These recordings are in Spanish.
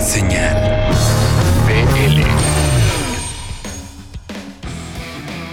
Señal BL.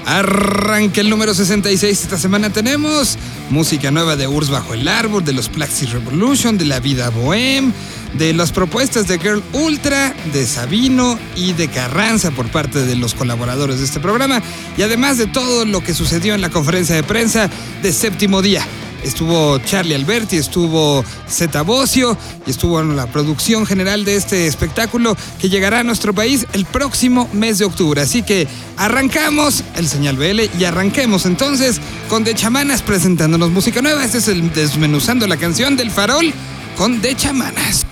Arranca el número 66. Esta semana tenemos música nueva de Urs Bajo el Árbol, de los Plaxi Revolution, de La Vida Bohem, de las propuestas de Girl Ultra, de Sabino y de Carranza por parte de los colaboradores de este programa, y además de todo lo que sucedió en la conferencia de prensa de séptimo día. Estuvo Charlie Alberti, estuvo Zeta Bocio y estuvo la producción general de este espectáculo que llegará a nuestro país el próximo mes de octubre. Así que arrancamos el señal BL y arranquemos entonces con De Chamanas presentándonos música nueva. Este es el desmenuzando la canción del farol con De Chamanas.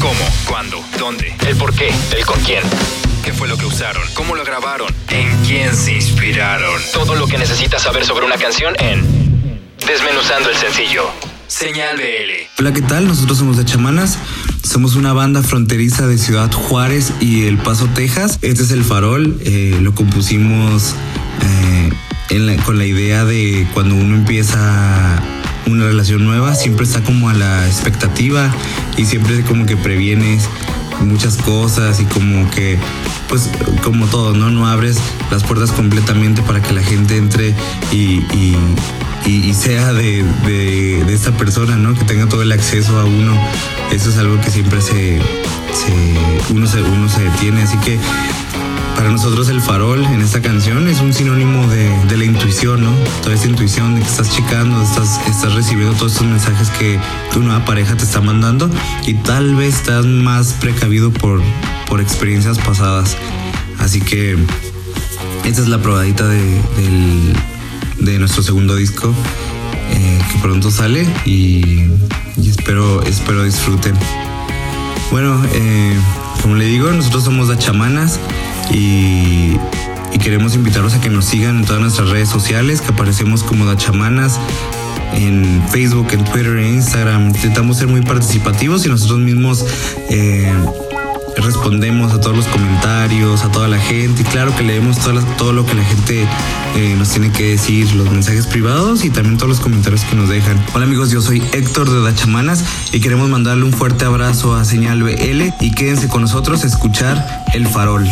¿Cómo? ¿Cuándo? ¿Dónde? ¿El por qué? ¿El con quién? ¿Qué fue lo que usaron? ¿Cómo lo grabaron? ¿En quién se inspiraron? Todo lo que necesitas saber sobre una canción en Desmenuzando el sencillo. Señal BL. Hola, ¿qué tal? Nosotros somos de Chamanas. Somos una banda fronteriza de Ciudad Juárez y El Paso, Texas. Este es El Farol. eh, lo compusimos eh, con la idea de cuando uno empieza una relación nueva, siempre está como a la expectativa y siempre como que previenes muchas cosas y como que, pues como todo, ¿no? No abres las puertas completamente para que la gente entre y, y- sea de, de- de esta persona, ¿no? Que tenga todo el acceso a uno. Eso es algo que siempre se, se- uno, se, uno se detiene. Así que para nosotros el farol en esta canción es un sinónimo de, de la intuición, ¿no? Toda esta intuición de que estás checando, estás, estás recibiendo todos estos mensajes que tu nueva pareja te está mandando y tal vez estás más precavido por, por experiencias pasadas. Así que esta es la probadita de, de nuestro segundo disco eh, que pronto sale y, y espero, espero disfruten. Bueno, eh, como le digo, nosotros somos Da Chamanas y, queremos invitarlos a que nos sigan en todas nuestras redes sociales, que aparecemos como Da Chamanas en Facebook, en Twitter, en Instagram. Intentamos ser muy participativos y nosotros mismos eh, respondemos a todos los comentarios, a toda la gente y claro que leemos todo lo que la gente eh, nos tiene que decir, los mensajes privados y también todos los comentarios que nos dejan. Hola amigos, yo soy Héctor de Dachamanas y queremos mandarle un fuerte abrazo a Señal BL y quédense con nosotros a escuchar El Farol.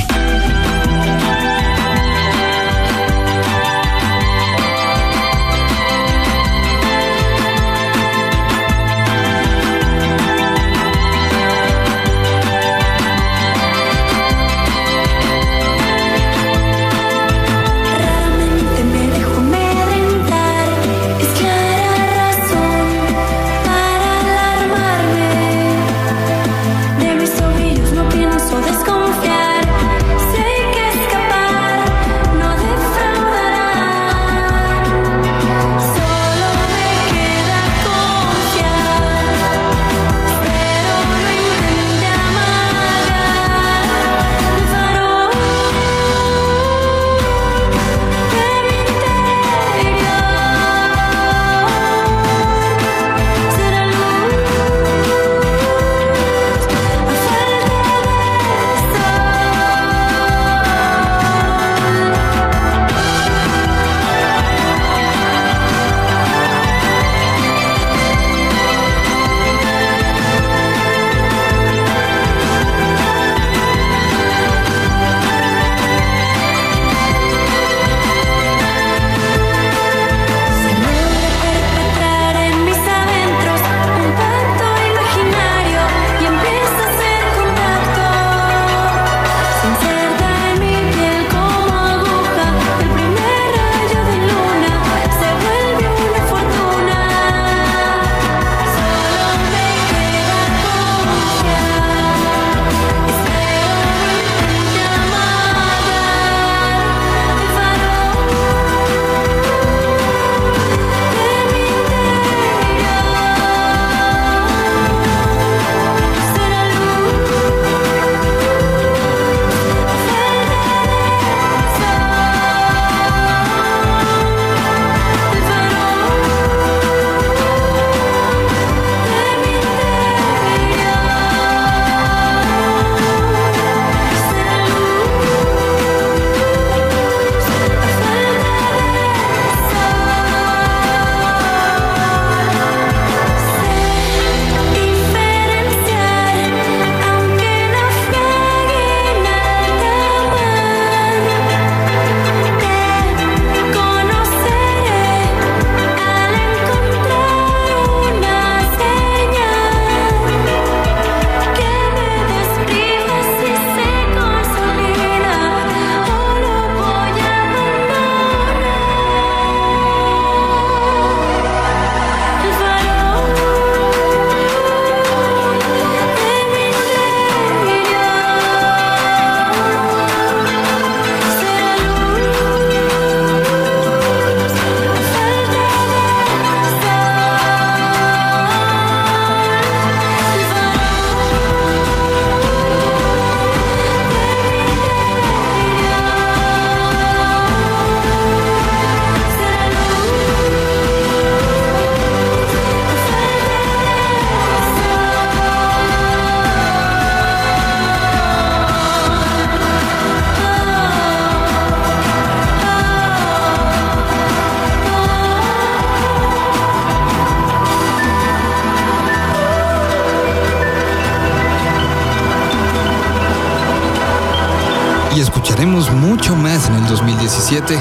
2017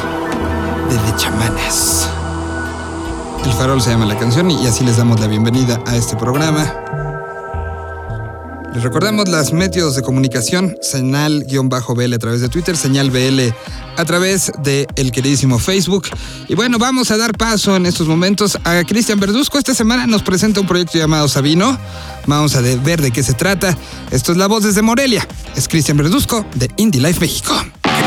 de The Chamanas. El farol se llama la canción y así les damos la bienvenida a este programa. Les recordamos las medios de comunicación, señal-BL a través de Twitter, señal BL a través de el queridísimo Facebook. Y bueno, vamos a dar paso en estos momentos a Cristian Verduzco. Esta semana nos presenta un proyecto llamado Sabino. Vamos a ver de qué se trata. Esto es La Voz desde Morelia. Es Cristian Verduzco de Indie Life México.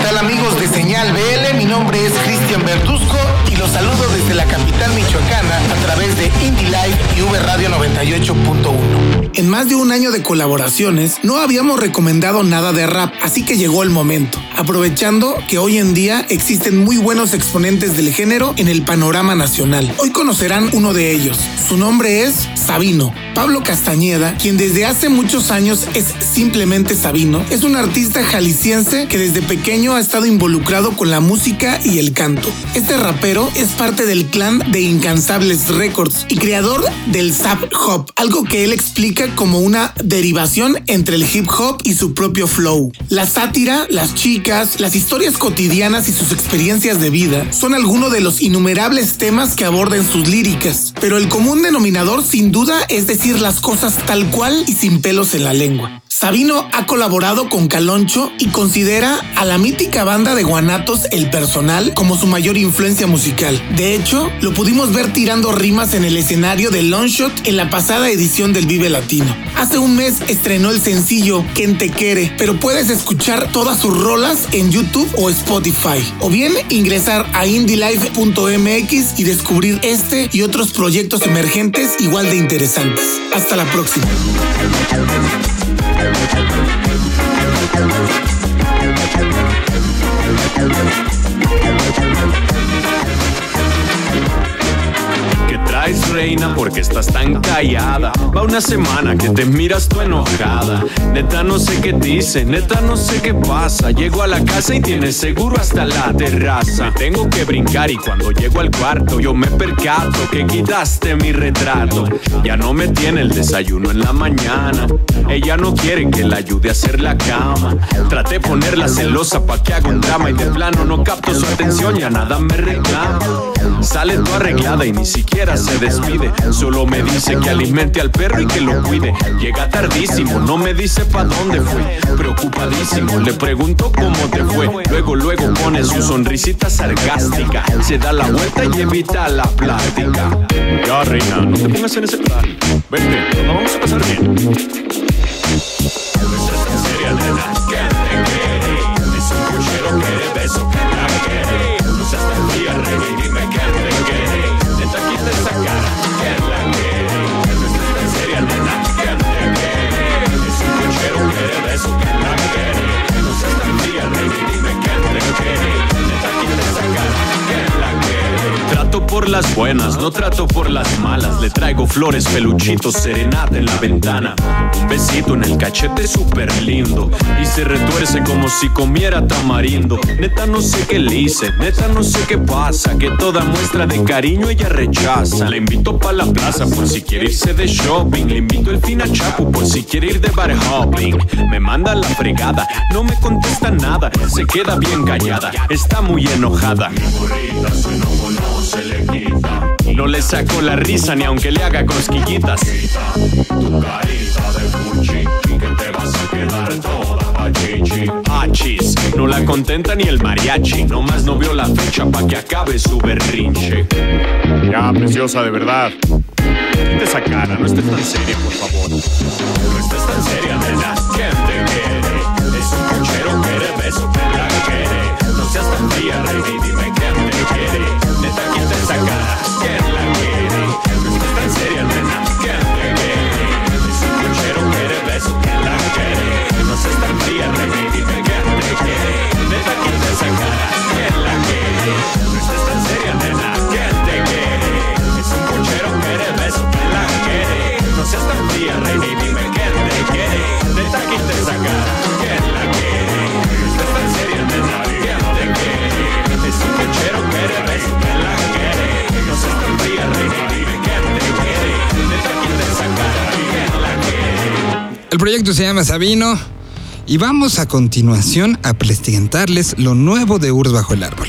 ¿Qué tal amigos de Señal BL? Mi nombre es Cristian Bertusco y los saludo desde la capital michoacana a través de Indie Live y V Radio 98.1. En más de un año de colaboraciones no habíamos recomendado nada de rap, así que llegó el momento. Aprovechando que hoy en día existen muy buenos exponentes del género en el panorama nacional. Hoy conocerán uno de ellos. Su nombre es Sabino. Pablo Castañeda, quien desde hace muchos años es simplemente Sabino, es un artista jalisciense que desde pequeño ha estado involucrado con la música y el canto. Este rapero es parte del clan de Incansables Records y creador del Zap Hop, algo que él explica como una derivación entre el hip hop y su propio flow. La sátira, las chicas, las historias cotidianas y sus experiencias de vida son algunos de los innumerables temas que aborda en sus líricas, pero el común denominador sin duda es decir las cosas tal cual y sin pelos en la lengua. Sabino ha colaborado con Caloncho y considera a la mítica banda de Guanatos El Personal como su mayor influencia musical. De hecho, lo pudimos ver tirando rimas en el escenario de Longshot en la pasada edición del Vive Latino. Hace un mes estrenó el sencillo Quien te quiere, pero puedes escuchar todas sus rolas en YouTube o Spotify. O bien ingresar a indielife.mx y descubrir este y otros proyectos emergentes igual de interesantes. Hasta la próxima. ¿Qué reina? Porque estás tan callada. Va una semana que te miras tú enojada. Neta, no sé qué dice, neta, no sé qué pasa. Llego a la casa y tienes seguro hasta la terraza. Tengo que brincar y cuando llego al cuarto, yo me percato que quitaste mi retrato. Ya no me tiene el desayuno en la mañana. Ella no quiere que la ayude a hacer la cama. Traté ponerla celosa pa' que haga un drama y de plano no capto su atención, ya nada me reclama. Sale toda arreglada y ni siquiera se despide. Solo me dice que alimente al perro y que lo cuide. Llega tardísimo, no me dice pa' dónde fue. Preocupadísimo, le pregunto cómo te fue. Luego, luego pone su sonrisita sarcástica. Se da la vuelta y evita la plática. Ya, reina, no te pongas en ese plan. Vente, lo vamos a pasar bien. Las buenas, no trato por las malas. Le traigo flores, peluchitos, serenata en la ventana. Un besito en el cachete súper lindo. Y se retuerce como si comiera tamarindo. Neta no sé qué le hice, neta no sé qué pasa. Que toda muestra de cariño ella rechaza. Le invito pa' la plaza por si quiere irse de shopping. Le invito el fin a Chapu por si quiere ir de bar hopping. Me manda la fregada, no me contesta nada. Se queda bien callada, está muy enojada. No le saco la risa ni aunque le haga cosquillitas. Achis, no la contenta ni el mariachi. Nomás no vio la fecha pa' que acabe su berrinche. Ya, preciosa, de verdad. Quita esa cara, no estés tan seria, por favor. No estés tan seria, nena. ¿Quién te quiere? Es un puchero que de beso que la quiere. No seas tan fría, reina, y dime quién te. Cara. ¿Quién la quiere? No estés tan seria, nena. ¿Quién te quiere? Es un puchero que de beso que la quiere. No seas tan fría, reina, y dime quién te quiere. Neta, quita esa cara. ¿Quién la quiere? No estés tan seria, nena. ¿Quién te quiere? Es un puchero que de beso que la quiere. No seas tan fría, reina, y dime proyecto se llama Sabino Y vamos a continuación a presentarles lo nuevo de Urs Bajo el Árbol.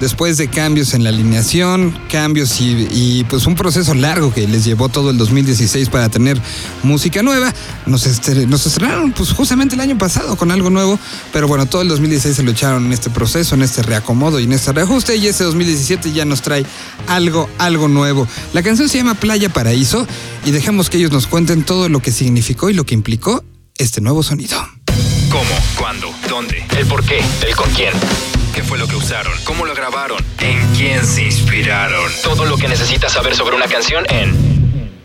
Después de cambios en la alineación, cambios y, pues un proceso largo que les llevó todo el 2016 para tener música nueva, nos, estre- nos estrenaron pues justamente el año pasado con algo nuevo, pero bueno, todo el 2016 se lo echaron en este proceso, en este reacomodo y en este reajuste y ese 2017 ya nos trae algo, algo nuevo. La canción se llama Playa Paraíso y dejemos que ellos nos cuenten todo lo que significó y lo que implicó este nuevo sonido. ¿Cómo? ¿Cuándo? ¿Dónde? ¿El por qué? ¿El con quién? ¿Qué fue lo que usaron? ¿Cómo lo grabaron? ¿En quién se inspiraron? Todo lo que necesitas saber sobre una canción en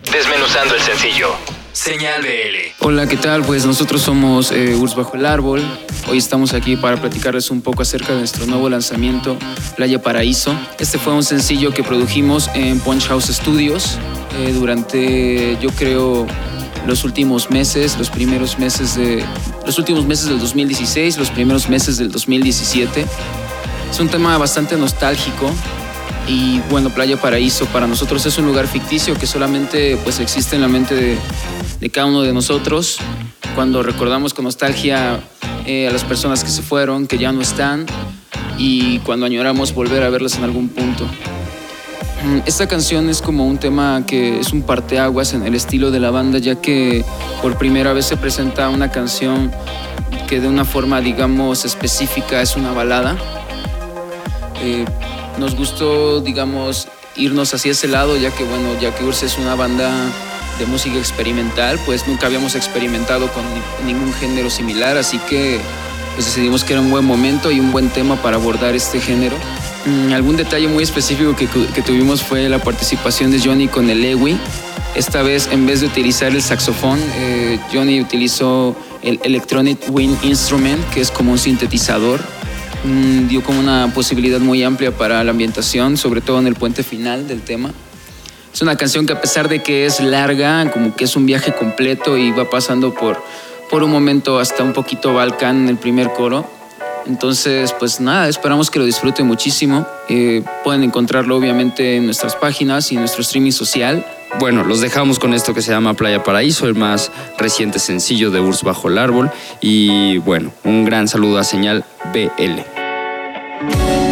Desmenuzando el sencillo. Señal BL. Hola, ¿qué tal? Pues nosotros somos eh, Urs Bajo el Árbol. Hoy estamos aquí para platicarles un poco acerca de nuestro nuevo lanzamiento, Playa Paraíso. Este fue un sencillo que produjimos en Punch House Studios eh, durante, yo creo, los últimos meses, los primeros meses de... Los últimos meses del 2016, los primeros meses del 2017. Es un tema bastante nostálgico y bueno, Playa Paraíso para nosotros es un lugar ficticio que solamente pues existe en la mente de, cada uno de nosotros. Cuando recordamos con nostalgia eh, a las personas que se fueron, que ya no están y cuando añoramos volver a verlas en algún punto. Mm, Esta canción es como un tema que es un parteaguas en el estilo de la banda, ya que por primera vez se presenta una canción que de una forma, digamos, específica es una balada. Eh, nos gustó, digamos, irnos hacia ese lado, ya que, bueno, ya que Urs es una banda de música experimental, pues nunca habíamos experimentado con ni- ningún género similar, así que pues decidimos que era un buen momento y un buen tema para abordar este género. Mm, algún detalle muy específico que, que tuvimos fue la participación de Johnny con el Lewy. Esta vez, en vez de utilizar el saxofón, eh, Johnny utilizó el Electronic Wind Instrument, que es como un sintetizador. Mm, dio como una posibilidad muy amplia para la ambientación, sobre todo en el puente final del tema. Es una canción que a pesar de que es larga, como que es un viaje completo y va pasando por, por un momento hasta un poquito Balcán en el primer coro. Entonces, pues nada, esperamos que lo disfruten muchísimo. Eh, pueden encontrarlo obviamente en nuestras páginas y en nuestro streaming social. Bueno, los dejamos con esto que se llama Playa Paraíso, el más reciente sencillo de Urs Bajo el Árbol. Y bueno, un gran saludo a Señal BL.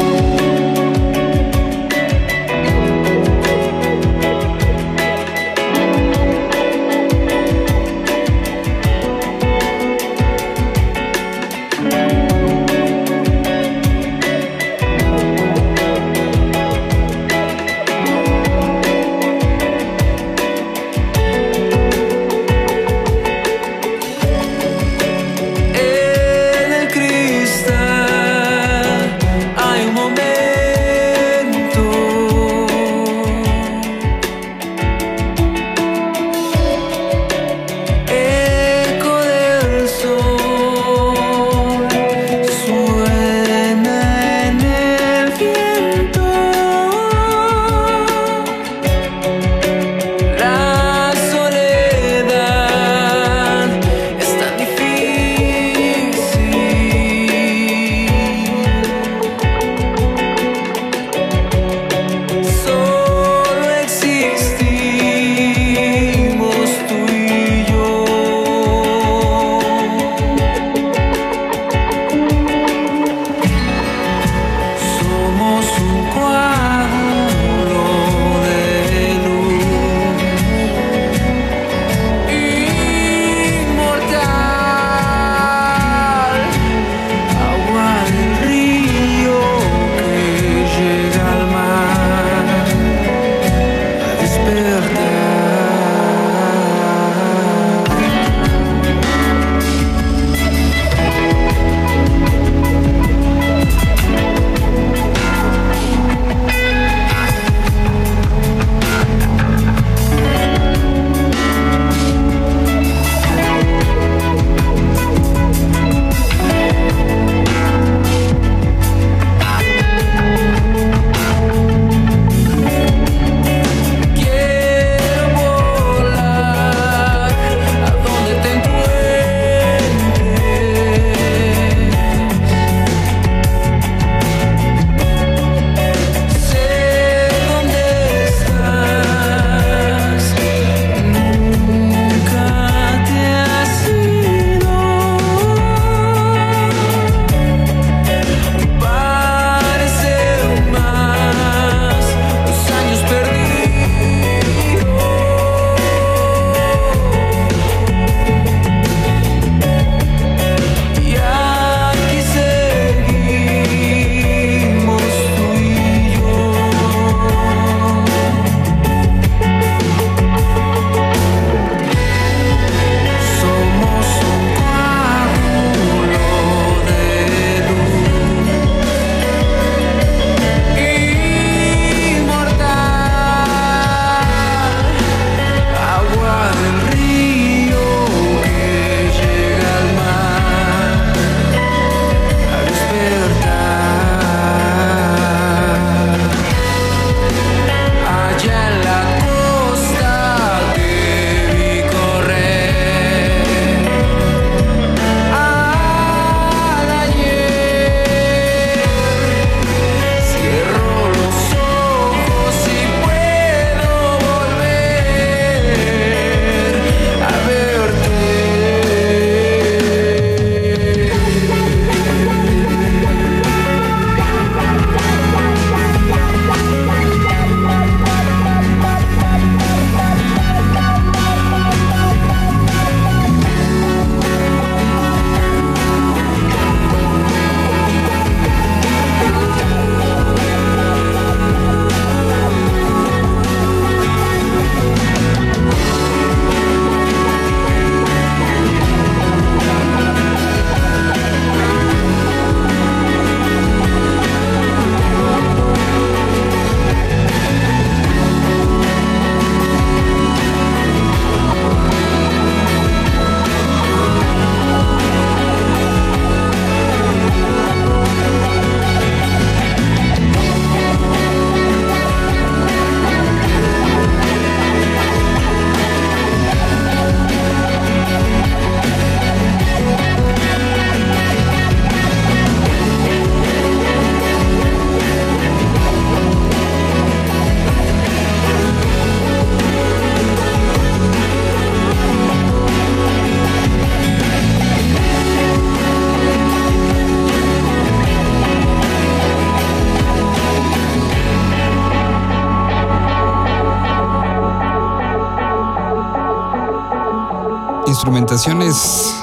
Instrumentaciones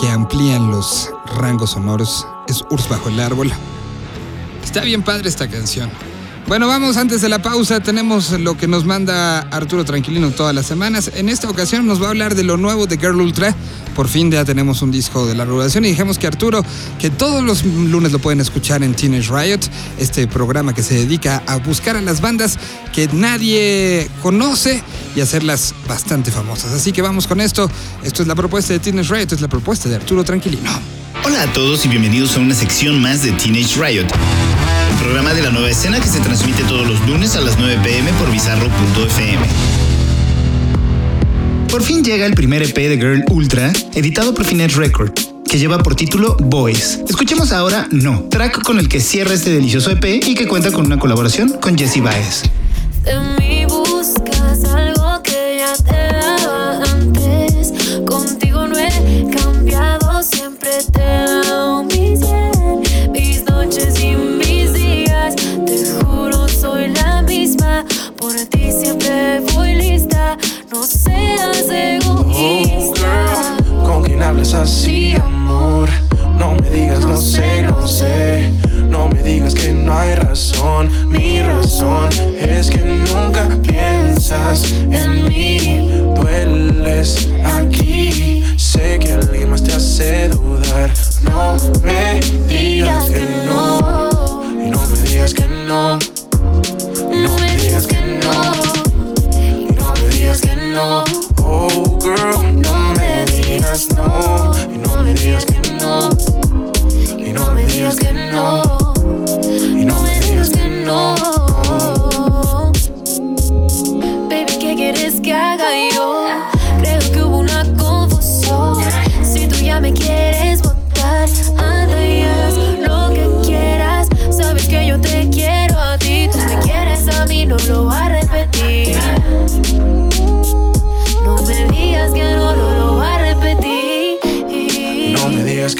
que amplían los rangos sonoros es Urs bajo el árbol. Está bien padre esta canción. Bueno, vamos antes de la pausa. Tenemos lo que nos manda Arturo Tranquilino todas las semanas. En esta ocasión nos va a hablar de lo nuevo de Girl Ultra. Por fin ya tenemos un disco de la regulación y dijimos que Arturo, que todos los lunes lo pueden escuchar en Teenage Riot, este programa que se dedica a buscar a las bandas que nadie conoce y hacerlas bastante famosas. Así que vamos con esto. Esto es la propuesta de Teenage Riot, es la propuesta de Arturo Tranquilino. Hola a todos y bienvenidos a una sección más de Teenage Riot, programa de la nueva escena que se transmite todos los lunes a las 9 pm por bizarro.fm. Por fin llega el primer EP de Girl Ultra, editado por Finet Record, que lleva por título Boys. Escuchemos ahora No, track con el que cierra este delicioso EP y que cuenta con una colaboración con Jesse Baez. Algo que ya ¿Con quién hablas así, amor? No me digas no sé, no sé. No me digas que no hay razón. Mi razón es que nunca piensas en mí. Dueles aquí. Sé que alguien más te hace dudar. No me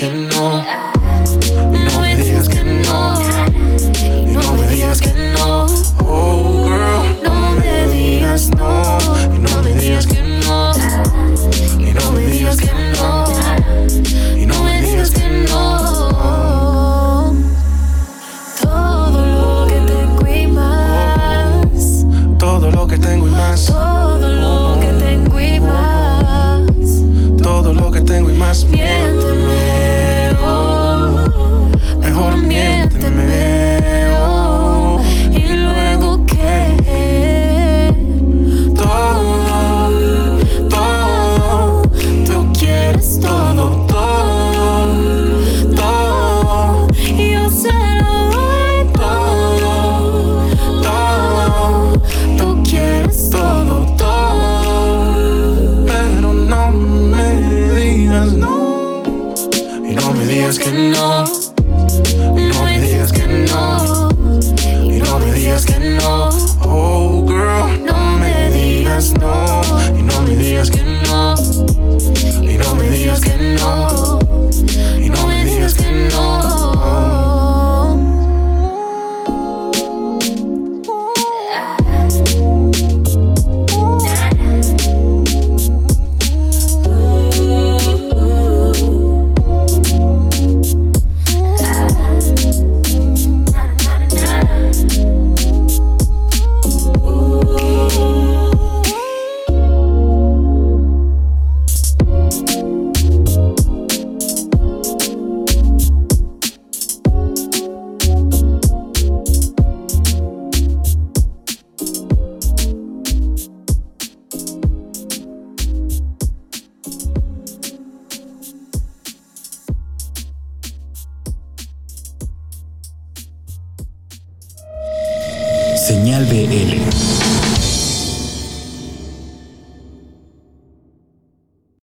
que no. No me digas que no. No me digas que no.